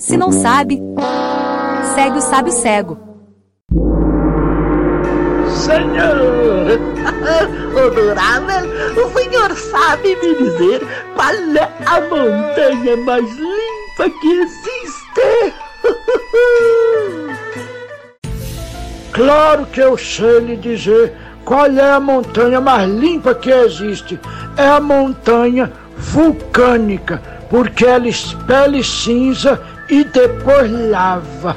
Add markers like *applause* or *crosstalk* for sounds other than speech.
Se não sabe, segue o sábio cego. Senhor! *laughs* Adorável, o senhor sabe me dizer qual é a montanha mais limpa que existe? *laughs* Claro que eu sei lhe dizer qual é a montanha mais limpa que existe. É a montanha vulcânica, porque ela expele cinza e depois lava.